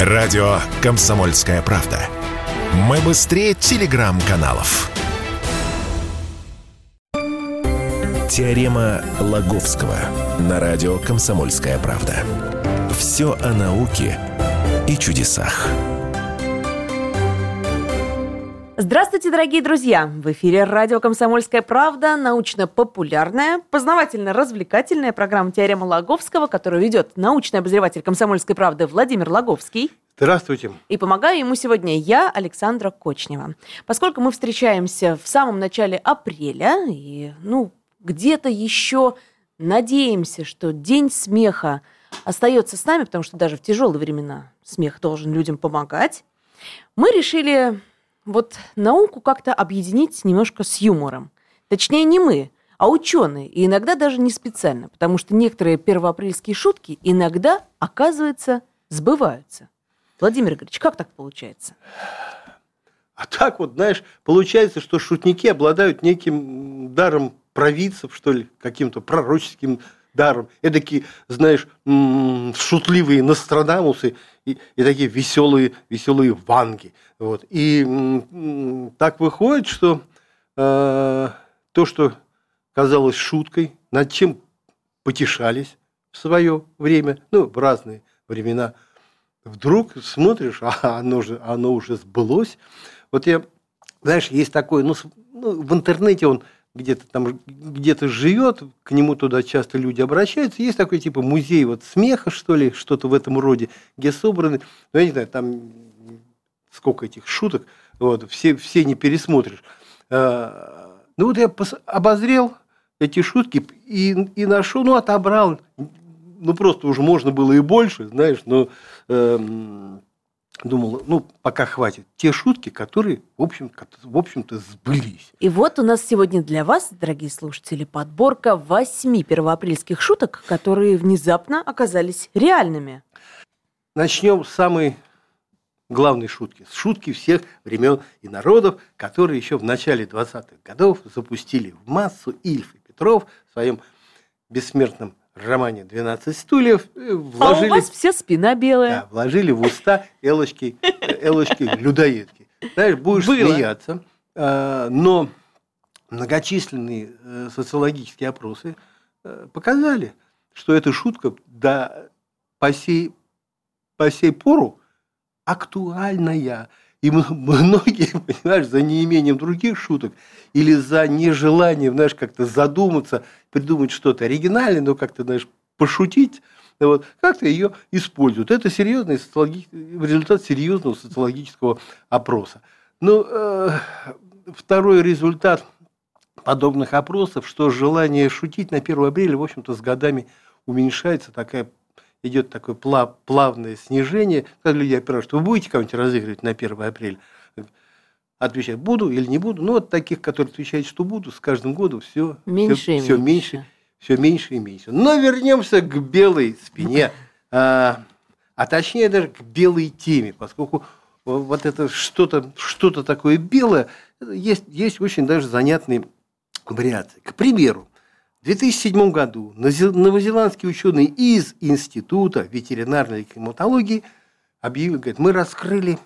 Радио «Комсомольская правда». Мы быстрее телеграм-каналов. Теорема Лаговского на радио «Комсомольская правда». Все о науке и чудесах. Здравствуйте, дорогие друзья! В эфире радио «Комсомольская правда», научно-популярная, познавательно-развлекательная программа «Теорема Лаговского», которую ведет научный обозреватель «Комсомольской правды» Владимир Лаговский. Здравствуйте. И помогаю ему сегодня я, Александра Кочнева. Поскольку мы встречаемся в самом начале апреля, и, ну, где-то еще надеемся, что День смеха остается с нами, потому что даже в тяжелые времена смех должен людям помогать, мы решили вот науку как-то объединить немножко с юмором. Точнее, не мы, а ученые, и иногда даже не специально, потому что некоторые первоапрельские шутки иногда, оказывается, сбываются. Владимир Игоревич, как так получается? А так вот, знаешь, получается, что шутники обладают неким даром провидцев, что ли, каким-то пророческим даром. Эдакие, знаешь, шутливые Нострадамусы и, и такие веселые, веселые ванги. Вот. И так выходит, что э, то, что казалось шуткой, над чем потешались в свое время, ну, в разные времена, вдруг смотришь, а оно, же, оно уже сбылось. Вот я, знаешь, есть такой, ну, ну в интернете он где-то там где-то живет, к нему туда часто люди обращаются. Есть такой типа музей вот смеха, что ли, что-то в этом роде, где собраны, ну, я не знаю, там сколько этих шуток, вот, все, все не пересмотришь. А, ну вот я обозрел эти шутки и, и нашел, ну отобрал, ну просто уже можно было и больше, знаешь, но эм, думал, ну, пока хватит. Те шутки, которые, в общем, в общем-то, сбылись. И вот у нас сегодня для вас, дорогие слушатели, подборка восьми первоапрельских шуток, которые внезапно оказались реальными. Начнем с самой главной шутки. С шутки всех времен и народов, которые еще в начале 20-х годов запустили в массу Ильф и Петров в своем бессмертном романе «12 стульев» вложили... А у вас вся спина белая. Да, вложили в уста Элочки, Элочки людоедки. Знаешь, будешь Было. смеяться, а, но многочисленные э, социологические опросы э, показали, что эта шутка да, по, сей, по сей пору актуальная. И многие, понимаешь, за неимением других шуток или за нежеланием, знаешь, как-то задуматься, придумать что-то оригинальное, но как-то, знаешь, пошутить, вот, как-то ее используют. Это серьезный социологи... результат серьезного социологического опроса. Ну, э, второй результат подобных опросов, что желание шутить на 1 апреля, в общем-то, с годами уменьшается, такая идет такое плав, плавное снижение, когда люди опирают, что вы будете кого-нибудь разыгрывать на 1 апреля? Отвечать, буду или не буду. Ну, вот таких, которые отвечают, что буду, с каждым годом все меньше, все, и все меньше. Все меньше и меньше. Но вернемся к белой спине, а, а точнее даже к белой теме, поскольку вот это что-то что такое белое, есть, есть очень даже занятные вариации. К примеру, 2007 году новозеландские ученые из Института ветеринарной климатологии объявили, говорят, мы раскрыли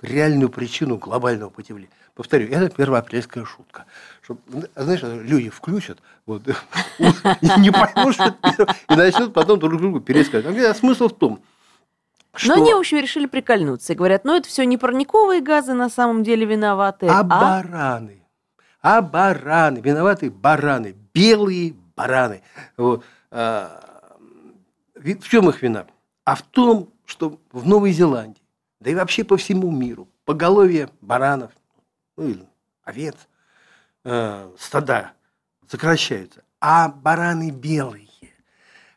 реальную причину глобального потепления. Повторю, это первоапрельская шутка. Чтоб, знаешь, люди включат, вот, не поймут, что и начнут потом друг другу пересказывать. А смысл в том, что... Но они, в общем, решили прикольнуться и говорят, ну это все не парниковые газы на самом деле виноваты, а, а... бараны. А бараны, виноваты бараны, белые бараны. Вот. А, в чем их вина? А в том, что в Новой Зеландии, да и вообще по всему миру, поголовье баранов, ну или овец, э, стада сокращаются, а бараны белые.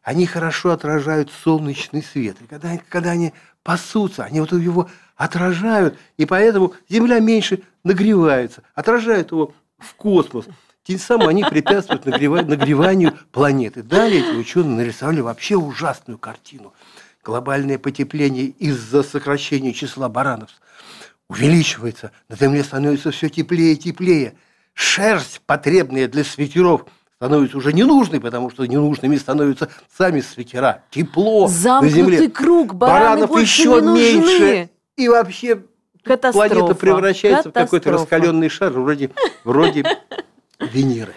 Они хорошо отражают солнечный свет. И когда, когда они пасутся, они вот его отражают, и поэтому Земля меньше нагревается, отражают его в космос. Тем самым они препятствуют нагреванию планеты. Далее эти ученые нарисовали вообще ужасную картину. Глобальное потепление из-за сокращения числа баранов увеличивается. На Земле становится все теплее и теплее. Шерсть, потребная для свитеров, становится уже ненужной, потому что ненужными становятся сами свекера. Тепло Замкнутый на земле. круг, бараны Баранов еще меньше. И вообще Катастрофа. планета превращается в какой-то Катастрофа. раскаленный шар, вроде, вроде Венеры.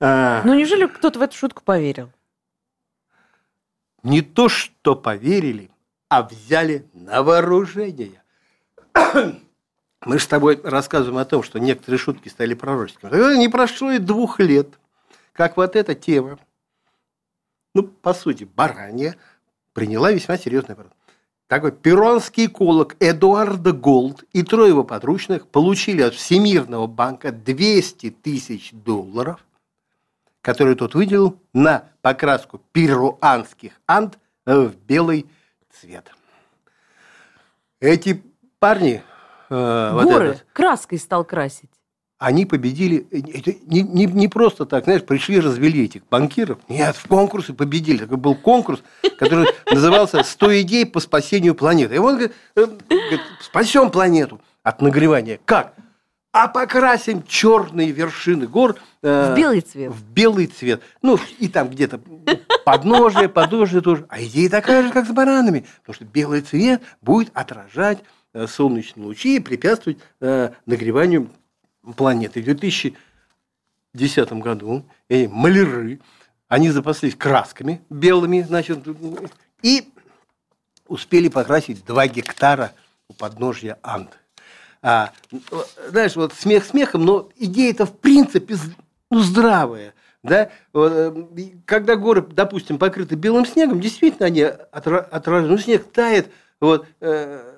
А, Ну, неужели кто-то в эту шутку поверил? не то, что поверили, а взяли на вооружение. Мы же с тобой рассказываем о том, что некоторые шутки стали пророческими. Тогда Не прошло и двух лет, как вот эта тема, ну, по сути, баранья, приняла весьма серьезный оборот. Такой перуанский эколог Эдуардо Голд и трое его подручных получили от Всемирного банка 200 тысяч долларов, которые тот выделил на покраску перуанских анд в белый цвет. Эти парни, э, вот Горы этот, краской стал красить. Они победили это не, не, не просто так, знаешь, пришли, развели этих банкиров. Нет, в конкурсе победили. Такой был конкурс, который назывался «100 идей по спасению планеты». И он говорит, э, говорит, спасем планету от нагревания. Как? А покрасим черные вершины гор э, В белый цвет. в белый цвет. Ну, и там где-то подножие, подножие тоже. А идея такая же, как с баранами. Потому что белый цвет будет отражать э, солнечные лучи и препятствовать э, нагреванию планеты. В 2010 году эти маляры, они запаслись красками белыми, значит, и успели покрасить 2 гектара у подножья Анд. А, знаешь, вот смех смехом, но идея-то в принципе ну, здравая. Да? Э, и Когда горы, допустим, покрыты белым снегом, действительно они отра- отражают. Ну, снег тает, вот, э,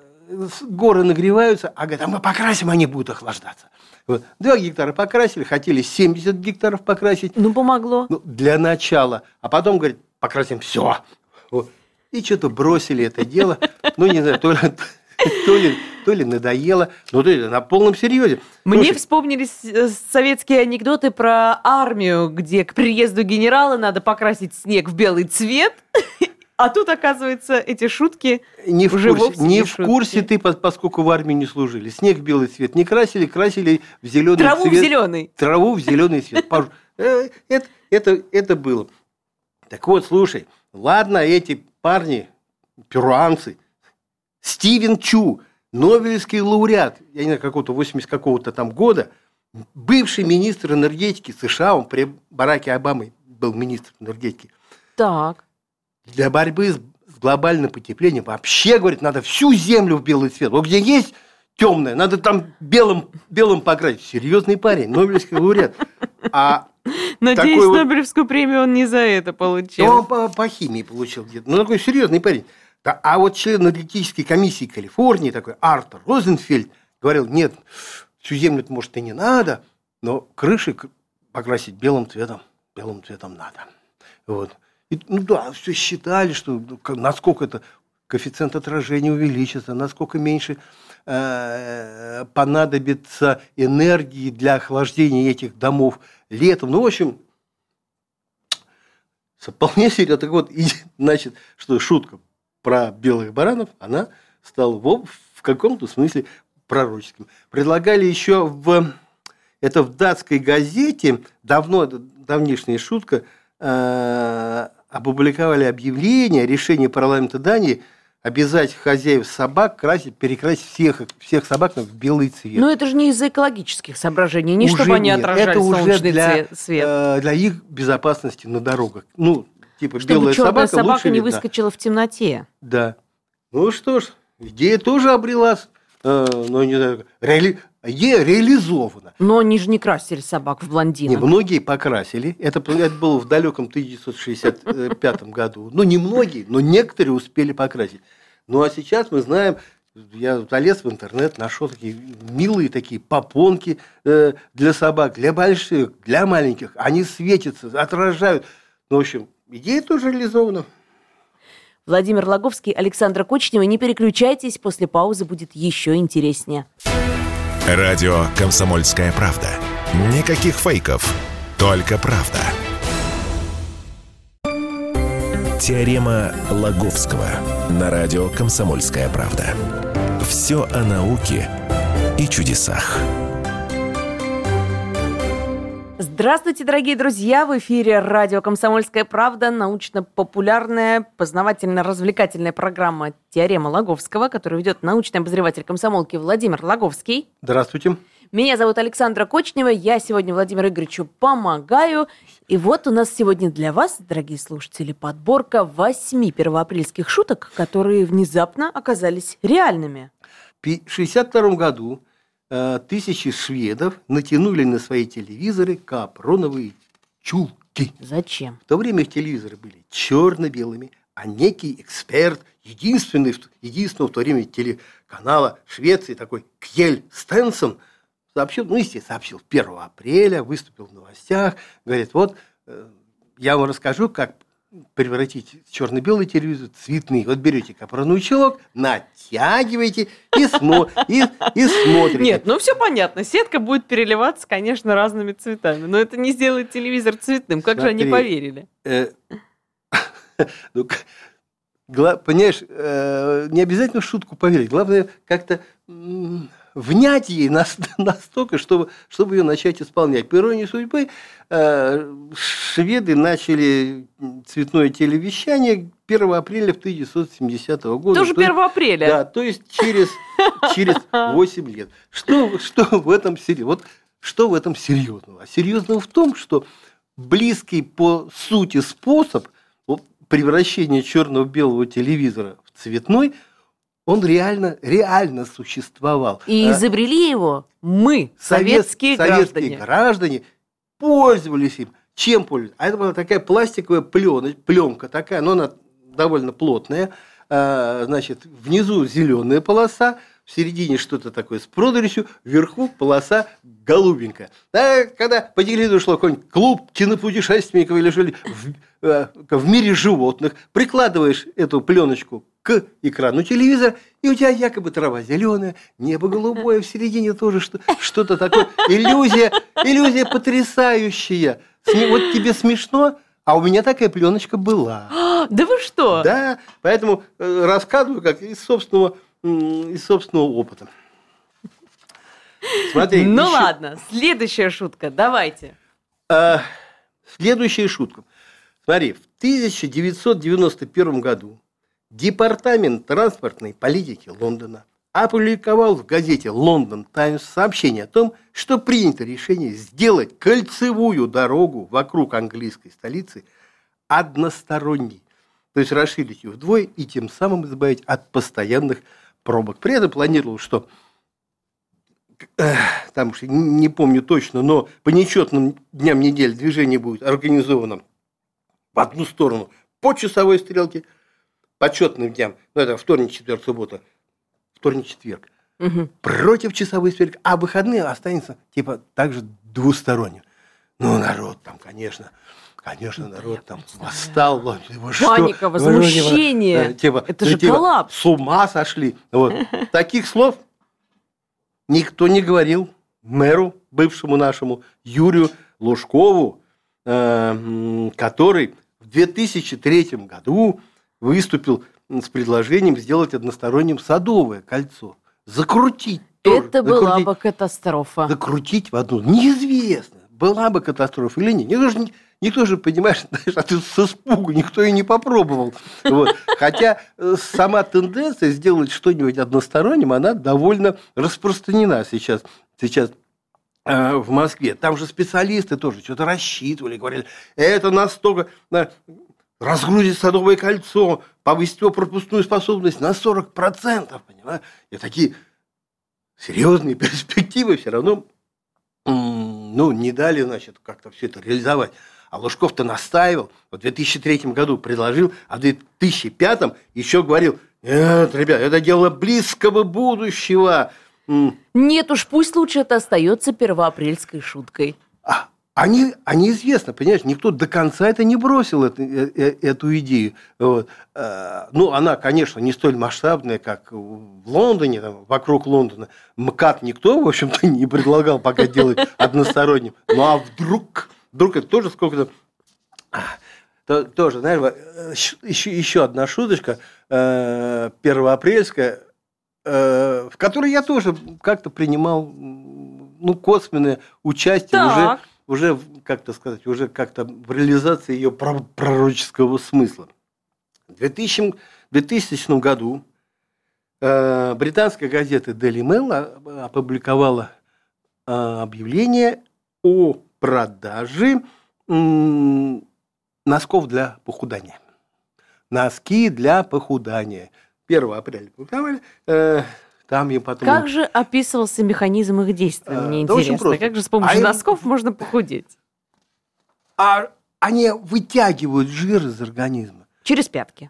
горы нагреваются, а говорят, а мы покрасим, они будут охлаждаться. Вот. Два гектара покрасили, хотели 70 гектаров покрасить. Ну, помогло. Ну, для начала. А потом, говорит, покрасим все. Вот. И что-то бросили это дело. Ну, не знаю, то ли, то ли, то ли надоело, но то ли на полном серьезе. Мне Слушай, вспомнились э, советские анекдоты про армию, где к приезду генерала надо покрасить снег в белый цвет. А тут, оказывается, эти шутки не в, уже курсе, вовсе не не в шутки. курсе ты, пос- поскольку в армии не служили. Снег в белый цвет не красили, красили в зеленый траву в цвет. зеленый. Траву в зеленый цвет. Э, Это, это, это было. Так вот, слушай, ладно, эти парни, перуанцы, Стивен Чу, Нобелевский лауреат, я не знаю, какого-то 80 какого-то там года, бывший министр энергетики США, он при Бараке Обамы был министр энергетики, Так. Для борьбы с, с глобальным потеплением вообще, говорит, надо всю землю в белый цвет. Вот где есть темное, надо там белым, белым покрасить. Серьезный парень, Нобелевский лауреат. А Надеюсь, Такой вот- Нобелевскую премию он не за это получил. он по, по химии получил где-то. Ну, такой серьезный парень. Да, а вот член аналитической комиссии Калифорнии, такой Артур Розенфельд, говорил, нет, всю землю, может, и не надо, но крыши покрасить белым цветом, белым цветом надо. Вот. И, ну да, все считали, что ну, насколько это коэффициент отражения увеличится, насколько меньше э, понадобится энергии для охлаждения этих домов летом. Ну, в общем, вполне серьезно. Так вот, и, значит, что шутка про белых баранов, она стала в, в каком-то смысле пророческим. Предлагали еще в это в датской газете давно давнишняя шутка э, опубликовали объявление решение парламента Дании обязать хозяев собак красить перекрасить всех всех собак в белый цвет. Но это же не из-за экологических соображений, не Уже чтобы они нет. отражали это уже солнечный для, цве- свет. э, для их безопасности на дорогах. Ну, типа Чтобы белая собака, собака лучше не видна. выскочила в темноте. Да. Ну что ж, идея тоже обрелась, э, ну, не знаю, реали... идея реализована. Но они же не красили собак в Не, блондинок. многие покрасили. Это, это было в далеком 1965 году. Ну, не многие, но некоторые успели покрасить. Ну, а сейчас мы знаем, я залез в интернет, нашел такие милые такие попонки э, для собак, для больших, для маленьких. Они светятся, отражают. Ну, в общем, идея тоже реализована. Владимир Логовский, Александра Кочнева. Не переключайтесь, после паузы будет еще интереснее. Радио «Комсомольская правда». Никаких фейков, только правда. Теорема Лаговского на радио «Комсомольская правда». Все о науке и чудесах. Здравствуйте, дорогие друзья! В эфире радио «Комсомольская правда», научно-популярная, познавательно-развлекательная программа «Теорема Логовского», которую ведет научный обозреватель комсомолки Владимир Логовский. Здравствуйте. Меня зовут Александра Кочнева, я сегодня Владимиру Игоревичу помогаю. И вот у нас сегодня для вас, дорогие слушатели, подборка восьми первоапрельских шуток, которые внезапно оказались реальными. В 1962 году тысячи шведов натянули на свои телевизоры капроновые чулки. Зачем? В то время их телевизоры были черно-белыми, а некий эксперт, единственный, единственного в то время телеканала Швеции, такой Кьель Стенсон, сообщил, ну, естественно, сообщил 1 апреля, выступил в новостях, говорит, вот, э, я вам расскажу, как превратить черно-белый телевизор в цветный. Вот берете капроновый чулок, натягиваете и, смо- и, и смотрите. Нет, ну все понятно. Сетка будет переливаться, конечно, разными цветами. Но это не сделает телевизор цветным. Как же они Смотри. поверили? Э, ну, понимаешь, э, не обязательно шутку поверить. Главное, как-то внять ей нас- настолько, чтобы, чтобы ее начать исполнять. По иронии судьбы, э, шведы начали цветное телевещание 1 апреля 1970 года. Тоже То есть- 1 апреля. Да, то есть через, через 8 лет. Что, что в этом серьезно? Вот что в этом серьезного? Серьезного в том, что близкий по сути способ превращения черно-белого телевизора в цветной, он реально, реально существовал. И А изобрели его мы, совет- советские, советские граждане. граждане пользовались им. Чем пользовались? А это была такая пластиковая плена, пленка такая, но она довольно плотная. А, Значит, внизу зеленая полоса, в середине что-то такое с прорезью, вверху полоса голубенькая. Да, когда по телевизору шло какой-нибудь клуб кинопутешественников или жили в, э, в мире животных, прикладываешь эту пленочку к экрану телевизора, и у тебя якобы трава зеленая, небо голубое, в середине тоже что- что-то такое. Иллюзия, иллюзия потрясающая. Вот тебе смешно, а у меня такая пленочка была. Да вы что? Да, поэтому э, рассказываю как из собственного, из собственного опыта. Смотри, ну еще- ладно, следующая шутка, давайте. А, следующая шутка. Смотри, в 1991 году Департамент транспортной политики Лондона опубликовал в газете «Лондон Таймс» сообщение о том, что принято решение сделать кольцевую дорогу вокруг английской столицы односторонней. То есть расширить ее вдвое и тем самым избавить от постоянных пробок. При этом планировал, что там уж не помню точно, но по нечетным дням недели движение будет организовано в одну сторону по часовой стрелке, по четным дням, ну это вторник, четверг, суббота, вторник, четверг, Мгм. против часовой стрелки, а выходные останется типа также двусторонним. Ну, народ там, конечно, конечно, народ там восстал. вы что? Паника, Вы, возмущение. э, типа, Это ну, же типа, коллапс. С ума сошли. Вот. Таких слов никто не говорил мэру, бывшему нашему Юрию Лужкову, э, который в 2003 году выступил с предложением сделать односторонним садовое кольцо. Закрутить. тоже, Это была закрутить бы катастрофа. закрутить в одну. Неизвестно, была бы катастрофа или нет. Никто же, никто же понимаешь, знаешь, а ты с испугу, никто и не попробовал. Вот. Хотя э, сама тенденция сделать что-нибудь односторонним, она довольно распространена сейчас. сейчас э, в Москве. Там же специалисты тоже что-то рассчитывали, говорили, это настолько да, разгрузит садовое кольцо, повысит его пропускную способность на 40%, понимаешь? И такие серьезные перспективы все равно ну, не дали, значит, как-то все это реализовать. А Лужков-то настаивал, в 2003 году предложил, а в 2005 еще говорил, нет, ребят, это дело близкого будущего. Нет уж, пусть лучше это остается первоапрельской шуткой. А, а, не- а неизвестно, понимаешь, никто до конца это не бросил, это- э- э- эту идею. Вот. Э, Ну, она, конечно, не столь масштабная, как в Лондоне, там, вокруг Лондона. МКАД никто, в общем-то, не предлагал пока делать односторонним. Ну, а вдруг, вдруг это тоже сколько-то... А, то- Тоже, знаешь, э, щ- еще, еще одна шуточка э, первоапрельская, э, в которой я тоже как-то принимал ну, косвенное участие уже Так, уже, как-то сказать, уже как-то в реализации ее пророческого смысла. В 2000, 2000 году э, британская газета Daily Mail опубликовала э, объявление о продаже э, носков для похудания. Носки для похудания. 1 апреля публиковали. Э, там им потом... Как же описывался механизм их действия, а, мне да интересно. Как же с помощью а носков им... можно похудеть? А они вытягивают жир из организма. Через пятки?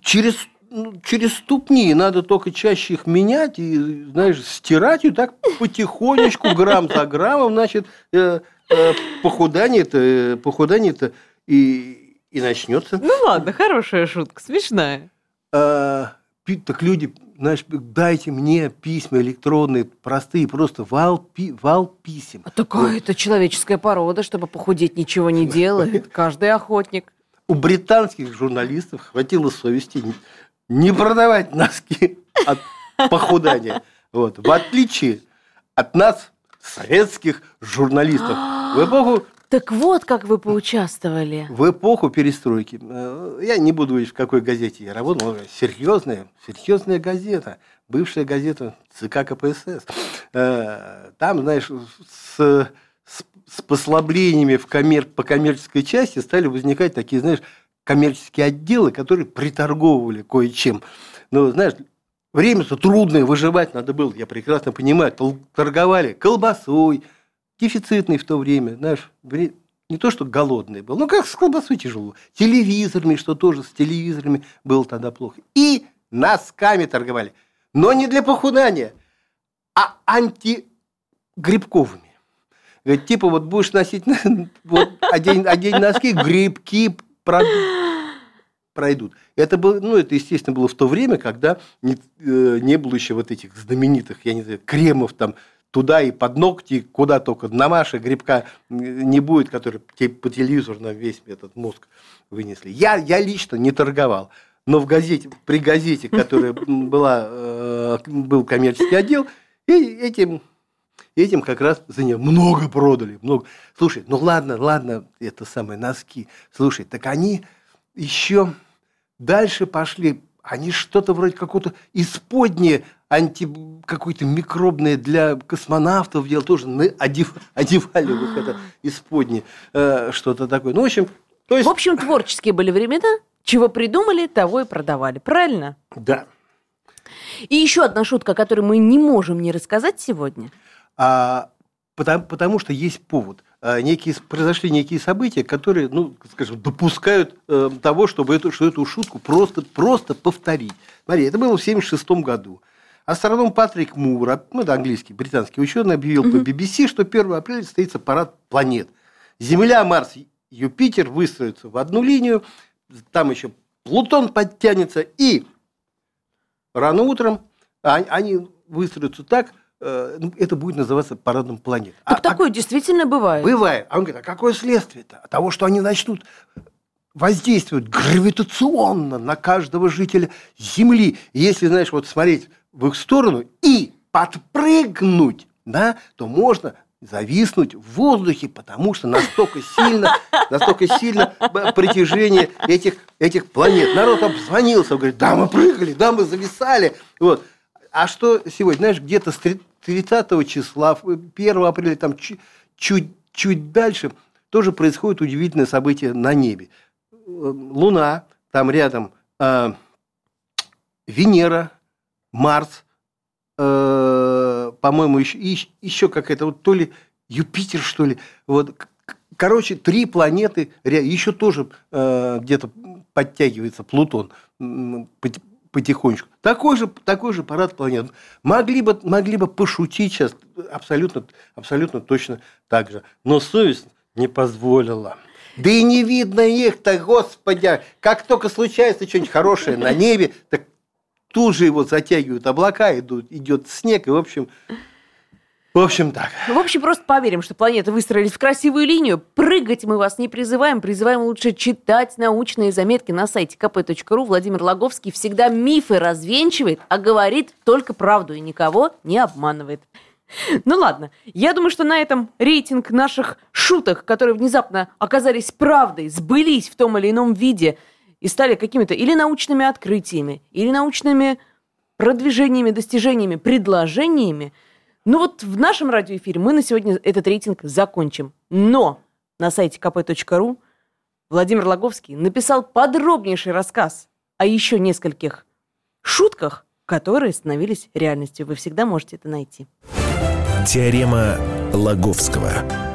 Через, ну, через ступни. Надо только чаще их менять и, знаешь, стирать и так потихонечку, грамм за граммом, значит, э, э, похудание-то, э, похудание-то и, и начнется. Ну ладно, хорошая шутка, смешная. А, так люди знаешь, дайте мне письма электронные, простые, просто вал, пи, вал писем. А такая это человеческая порода, чтобы похудеть ничего не делает. Каждый охотник. У британских журналистов хватило совести не продавать носки от похудания. Вот. В отличие от нас, советских журналистов. В эпоху так вот, как вы поучаствовали. В эпоху перестройки. Э, я не буду говорить, в какой газете я работал. Серьезная, серьезная газета. Бывшая газета ЦК КПСС. Э, там, знаешь, с, с, с послаблениями в коммер, по коммерческой части стали возникать такие, знаешь, коммерческие отделы, которые приторговывали кое-чем. Но, знаешь, время-то трудное, выживать надо было, я прекрасно понимаю. Торговали колбасой, дефицитный в то время, знаешь, не то, что голодный был, ну как с колбасой тяжело. Телевизорами, что тоже с телевизорами было тогда плохо. И носками торговали. Но не для похудания, а антигрибковыми. Говорит, типа вот будешь носить вот, одень, одень носки, грибки пройдут. Это было, ну, это, естественно, было в то время, когда не, э, не было еще вот этих знаменитых, я не знаю, кремов там туда и под ногти, куда только намаши, грибка не будет, который по телевизору на весь этот мозг вынесли. Я, я лично не торговал, но в газете, при газете, которая была, э, был коммерческий отдел, и этим, этим как раз за нее много продали. Много. Слушай, ну ладно, ладно, это самые носки. Слушай, так они еще дальше пошли, они что-то вроде какого-то исподнее анти какое-то микробное для космонавтов делал, тоже одев, одевали вот это исподнее э, что-то такое. Ну, в общем, то есть... В общем, творческие были времена, чего придумали, того и продавали, правильно? Да. И еще одна шутка, которую мы не можем не рассказать сегодня. А, потому, потому что есть повод. А, некие, произошли некие события, которые, ну, скажем, допускают э, того, чтобы эту, что эту шутку просто, просто повторить. Смотри, это было в 1976 году. Астроном Патрик Мур, ну это английский, британский ученый, объявил по BBC, что 1 апреля состоится парад планет. Земля, Марс, Юпитер выстроятся в одну линию, там еще Плутон подтянется, и рано утром они выстроятся так, это будет называться парадом планет. Так а, такое а, действительно бывает. Бывает. А он говорит, а какое следствие-то? От того, что они начнут воздействовать гравитационно на каждого жителя Земли. Если, знаешь, вот смотреть в их сторону и подпрыгнуть, да, то можно зависнуть в воздухе, потому что настолько сильно, настолько сильно притяжение этих, этих планет. Народ обзвонился, говорит, да, мы прыгали, да, мы зависали. Вот. А что сегодня, знаешь, где-то с 30 числа, 1 апреля, там чуть, чуть дальше, тоже происходит удивительное событие на небе. Луна, там рядом э, Венера, Марс, э, по-моему, еще, еще какая-то, вот то ли Юпитер, что ли. Вот, короче, три планеты, еще тоже э, где-то подтягивается Плутон потихонечку. Такой же, такой же парад планет. Могли бы, могли бы пошутить сейчас абсолютно, абсолютно точно так же. Но совесть не позволила. Да и не видно их-то, господи. Как только случается что-нибудь хорошее на небе, так тут же его затягивают облака, идут, идет снег, и в общем... В общем, так. В общем, просто поверим, что планеты выстроились в красивую линию. Прыгать мы вас не призываем. Призываем лучше читать научные заметки на сайте kp.ru. Владимир Логовский всегда мифы развенчивает, а говорит только правду и никого не обманывает. Ну ладно, я думаю, что на этом рейтинг наших шуток, которые внезапно оказались правдой, сбылись в том или ином виде и стали какими-то или научными открытиями, или научными продвижениями, достижениями, предложениями. Ну вот в нашем радиоэфире мы на сегодня этот рейтинг закончим. Но на сайте kp.ru Владимир Логовский написал подробнейший рассказ о еще нескольких шутках, которые становились реальностью. Вы всегда можете это найти. Теорема Лаговского.